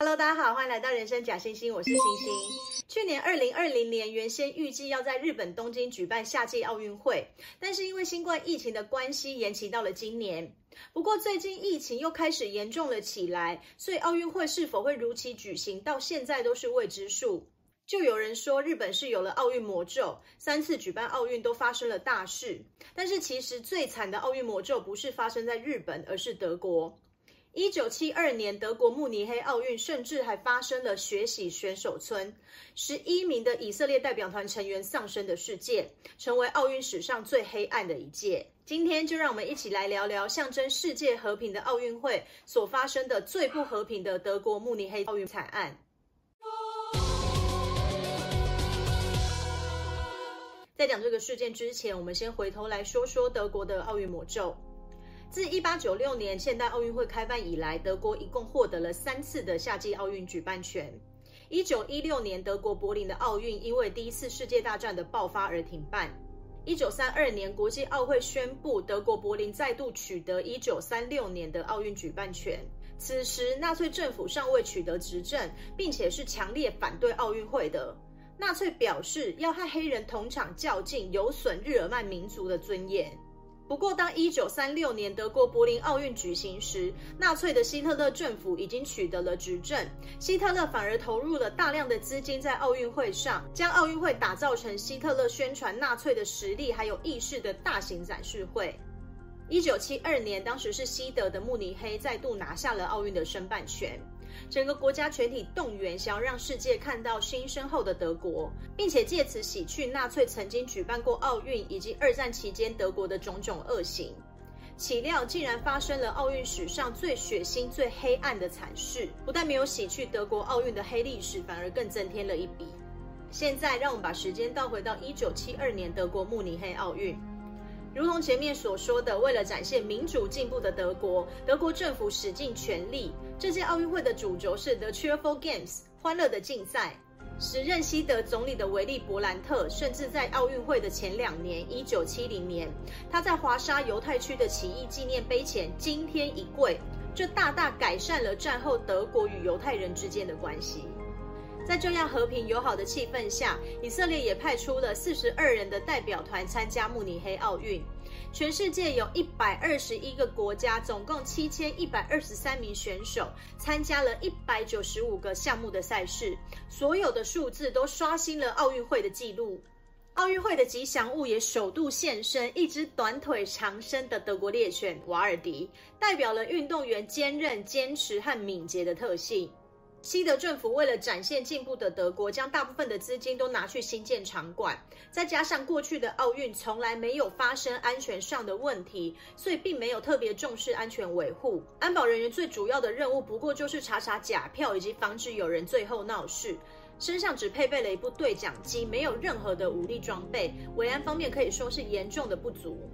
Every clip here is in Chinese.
Hello，大家好，欢迎来到人生假星星，我是星星。去年二零二零年原先预计要在日本东京举办夏季奥运会，但是因为新冠疫情的关系，延期到了今年。不过最近疫情又开始严重了起来，所以奥运会是否会如期举行，到现在都是未知数。就有人说日本是有了奥运魔咒，三次举办奥运都发生了大事。但是其实最惨的奥运魔咒不是发生在日本，而是德国。一九七二年，德国慕尼黑奥运甚至还发生了血洗选手村，十一名的以色列代表团成员丧生的事件，成为奥运史上最黑暗的一届。今天就让我们一起来聊聊象征世界和平的奥运会所发生的最不和平的德国慕尼黑奥运惨案。在讲这个事件之前，我们先回头来说说德国的奥运魔咒。自一八九六年现代奥运会开办以来，德国一共获得了三次的夏季奥运举办权。一九一六年，德国柏林的奥运因为第一次世界大战的爆发而停办。一九三二年，国际奥会宣布德国柏林再度取得一九三六年的奥运举办权。此时，纳粹政府尚未取得执政，并且是强烈反对奥运会的。纳粹表示要和黑人同场较劲，有损日耳曼民族的尊严。不过，当一九三六年德国柏林奥运举行时，纳粹的希特勒政府已经取得了执政，希特勒反而投入了大量的资金在奥运会上，将奥运会打造成希特勒宣传纳粹的实力还有意识的大型展示会。一九七二年，当时是西德的慕尼黑再度拿下了奥运的申办权。整个国家全体动员，想要让世界看到新生后的德国，并且借此洗去纳粹曾经举办过奥运以及二战期间德国的种种恶行。岂料竟然发生了奥运史上最血腥、最黑暗的惨事，不但没有洗去德国奥运的黑历史，反而更增添了一笔。现在，让我们把时间倒回到一九七二年德国慕尼黑奥运。如同前面所说的，为了展现民主进步的德国，德国政府使尽全力。这届奥运会的主轴是 The Cheerful Games，欢乐的竞赛。时任西德总理的维利·勃兰特，甚至在奥运会的前两年，一九七零年，他在华沙犹太区的起义纪念碑前惊天一跪，这大大改善了战后德国与犹太人之间的关系。在这样和平友好的气氛下，以色列也派出了四十二人的代表团参加慕尼黑奥运。全世界有一百二十一个国家，总共七千一百二十三名选手参加了一百九十五个项目的赛事，所有的数字都刷新了奥运会的纪录。奥运会的吉祥物也首度现身，一只短腿长身的德国猎犬瓦尔迪，代表了运动员坚韧、坚持和敏捷的特性。西德政府为了展现进步的德国，将大部分的资金都拿去新建场馆，再加上过去的奥运从来没有发生安全上的问题，所以并没有特别重视安全维护。安保人员最主要的任务不过就是查查假票，以及防止有人最后闹事。身上只配备了一部对讲机，没有任何的武力装备，维安方面可以说是严重的不足。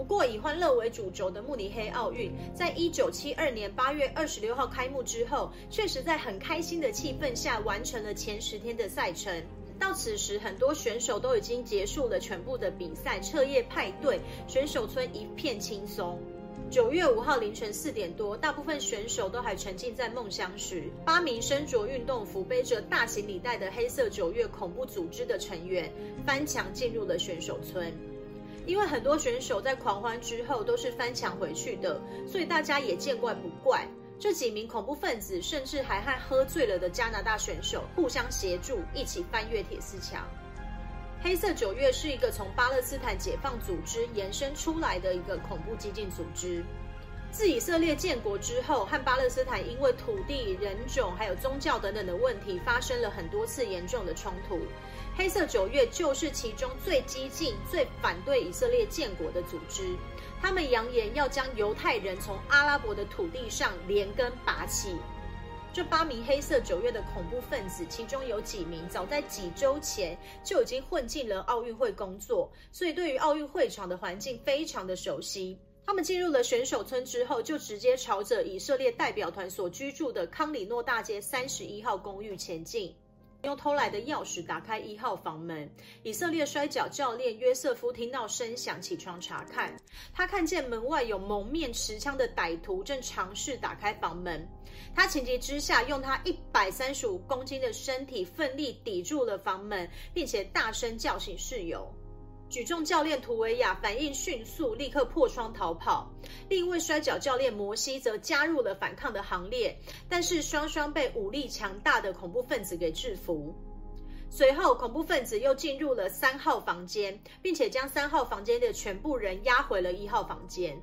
不过，以欢乐为主轴的慕尼黑奥运，在一九七二年八月二十六号开幕之后，确实在很开心的气氛下完成了前十天的赛程。到此时，很多选手都已经结束了全部的比赛，彻夜派对，选手村一片轻松。九月五号凌晨四点多，大部分选手都还沉浸在梦乡时，八名身着运动服、背着大行李袋的黑色九月恐怖组织的成员翻墙进入了选手村。因为很多选手在狂欢之后都是翻墙回去的，所以大家也见怪不怪。这几名恐怖分子甚至还和喝醉了的加拿大选手互相协助，一起翻越铁丝墙。黑色九月是一个从巴勒斯坦解放组织延伸出来的一个恐怖激进组织。自以色列建国之后，和巴勒斯坦因为土地、人种还有宗教等等的问题发生了很多次严重的冲突。黑色九月就是其中最激进、最反对以色列建国的组织。他们扬言要将犹太人从阿拉伯的土地上连根拔起。这八名黑色九月的恐怖分子，其中有几名早在几周前就已经混进了奥运会工作，所以对于奥运会场的环境非常的熟悉。他们进入了选手村之后，就直接朝着以色列代表团所居住的康里诺大街三十一号公寓前进。用偷来的钥匙打开一号房门。以色列摔跤教练约瑟夫听到声响，起床查看。他看见门外有蒙面持枪的歹徒正尝试打开房门。他情急之下，用他一百三十五公斤的身体奋力抵住了房门，并且大声叫醒室友。举重教练图维亚反应迅速，立刻破窗逃跑。另一位摔角教练摩西则加入了反抗的行列，但是双双被武力强大的恐怖分子给制服。随后，恐怖分子又进入了三号房间，并且将三号房间的全部人押回了一号房间。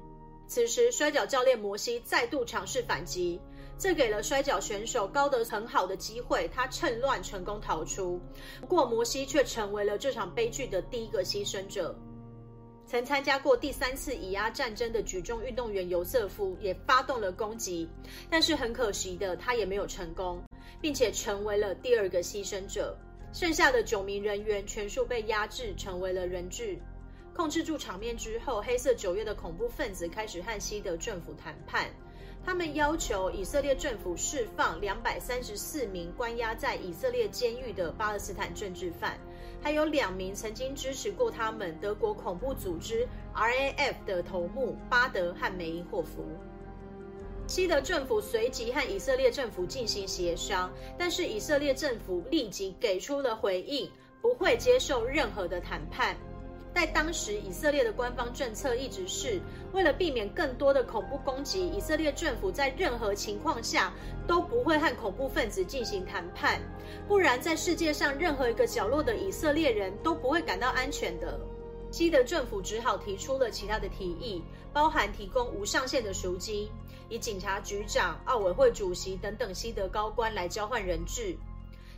此时，摔角教练摩西再度尝试反击。这给了摔跤选手高德很好的机会，他趁乱成功逃出。不过，摩西却成为了这场悲剧的第一个牺牲者。曾参加过第三次以阿战争的举重运动员尤瑟夫也发动了攻击，但是很可惜的，他也没有成功，并且成为了第二个牺牲者。剩下的九名人员全数被压制，成为了人质。控制住场面之后，黑色九月的恐怖分子开始和西德政府谈判。他们要求以色列政府释放两百三十四名关押在以色列监狱的巴勒斯坦政治犯，还有两名曾经支持过他们德国恐怖组织 RAF 的头目巴德和梅因霍夫。西德政府随即和以色列政府进行协商，但是以色列政府立即给出了回应，不会接受任何的谈判。在当时，以色列的官方政策一直是为了避免更多的恐怖攻击，以色列政府在任何情况下都不会和恐怖分子进行谈判，不然在世界上任何一个角落的以色列人都不会感到安全的。西德政府只好提出了其他的提议，包含提供无上限的赎金，以警察局长、奥委会主席等等西德高官来交换人质。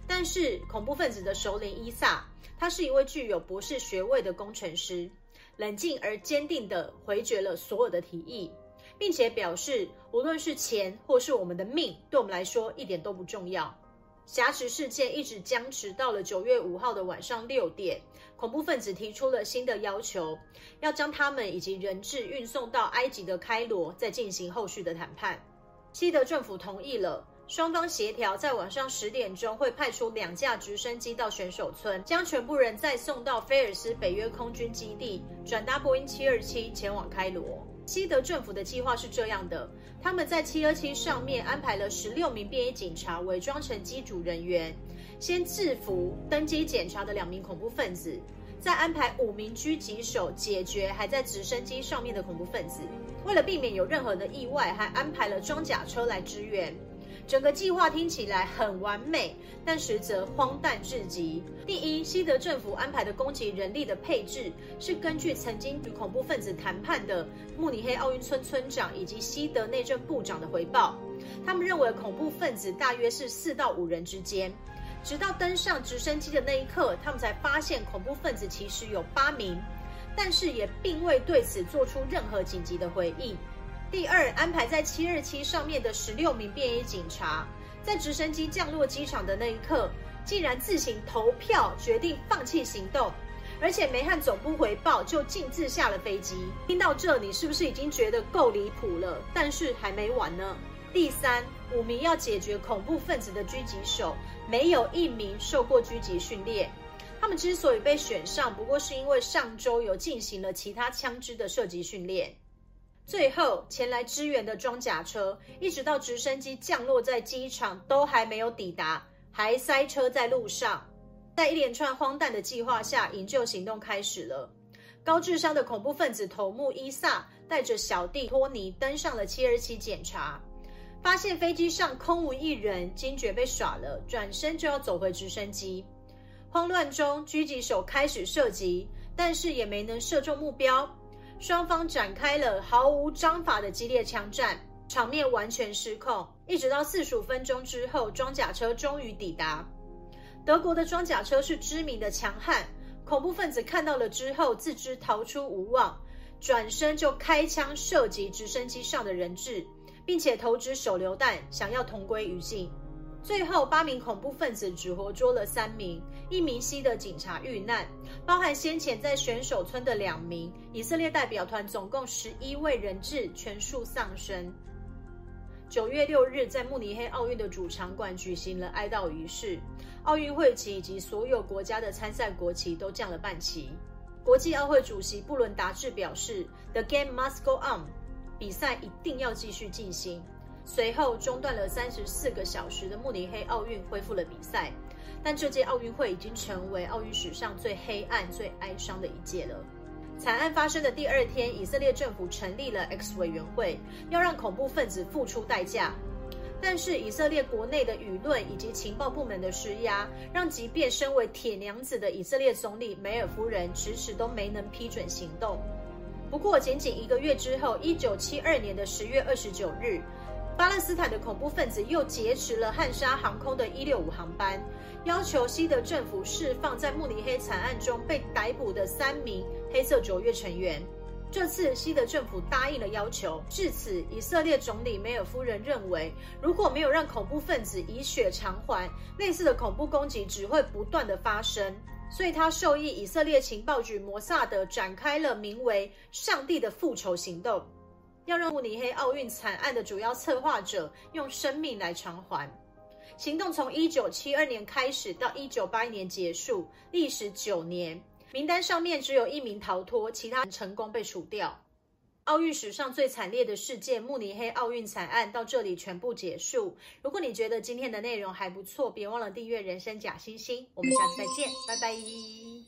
但是恐怖分子的首领伊萨，他是一位具有博士学位的工程师，冷静而坚定地回绝了所有的提议，并且表示，无论是钱或是我们的命，对我们来说一点都不重要。挟持事件一直僵持到了九月五号的晚上六点，恐怖分子提出了新的要求，要将他们以及人质运送到埃及的开罗，再进行后续的谈判。西德政府同意了。双方协调，在晚上十点钟会派出两架直升机到选手村，将全部人再送到菲尔斯北约空军基地，转搭波音七二七前往开罗。西德政府的计划是这样的：他们在七二七上面安排了十六名便衣警察，伪装成机组人员，先制服登机检查的两名恐怖分子，再安排五名狙击手解决还在直升机上面的恐怖分子。为了避免有任何的意外，还安排了装甲车来支援。整个计划听起来很完美，但实则荒诞至极。第一，西德政府安排的攻击人力的配置是根据曾经与恐怖分子谈判的慕尼黑奥运村村长以及西德内政部长的回报，他们认为恐怖分子大约是四到五人之间。直到登上直升机的那一刻，他们才发现恐怖分子其实有八名，但是也并未对此做出任何紧急的回应。第二，安排在七二七上面的十六名便衣警察，在直升机降落机场的那一刻，竟然自行投票决定放弃行动，而且没和总部回报就径自下了飞机。听到这，你是不是已经觉得够离谱了？但是还没完呢。第三，五名要解决恐怖分子的狙击手，没有一名受过狙击训练。他们之所以被选上，不过是因为上周有进行了其他枪支的射击训练。最后前来支援的装甲车，一直到直升机降落在机场都还没有抵达，还塞车在路上。在一连串荒诞的计划下，营救行动开始了。高智商的恐怖分子头目伊萨带着小弟托尼登上了七二七检查，发现飞机上空无一人，惊觉被耍了，转身就要走回直升机。慌乱中，狙击手开始射击，但是也没能射中目标。双方展开了毫无章法的激烈枪战，场面完全失控。一直到四十五分钟之后，装甲车终于抵达。德国的装甲车是知名的强悍，恐怖分子看到了之后，自知逃出无望，转身就开枪射击直升机上的人质，并且投掷手榴弹，想要同归于尽。最后，八名恐怖分子只活捉了三名，一名西德警察遇难，包含先前在选手村的两名以色列代表团，总共十一位人质全数丧生。九月六日，在慕尼黑奥运的主场馆举行了哀悼仪式，奥运会旗以及所有国家的参赛国旗都降了半旗。国际奥会主席布伦达志表示：“The game must go on，比赛一定要继续进行。”随后中断了三十四个小时的慕尼黑奥运恢复了比赛，但这届奥运会已经成为奥运史上最黑暗、最哀伤的一届了。惨案发生的第二天，以色列政府成立了 X 委员会，要让恐怖分子付出代价。但是以色列国内的舆论以及情报部门的施压，让即便身为铁娘子的以色列总理梅尔夫人迟迟都没能批准行动。不过，仅仅一个月之后，一九七二年的十月二十九日，巴勒斯坦的恐怖分子又劫持了汉莎航空的一六五航班，要求西德政府释放在慕尼黑惨案中被逮捕的三名黑色卓越成员。这次西德政府答应了要求。至此，以色列总理梅尔夫人认为，如果没有让恐怖分子以血偿还，类似的恐怖攻击只会不断的发生。所以，他授意以色列情报局摩萨德展开了名为“上帝的复仇行动”，要让慕尼黑奥运惨案的主要策划者用生命来偿还。行动从一九七二年开始，到一九八一年结束，历时九年。名单上面只有一名逃脱，其他人成功被除掉。奥运史上最惨烈的事件——慕尼黑奥运惨案到这里全部结束。如果你觉得今天的内容还不错，别忘了订阅人生假星星。我们下次再见，拜拜。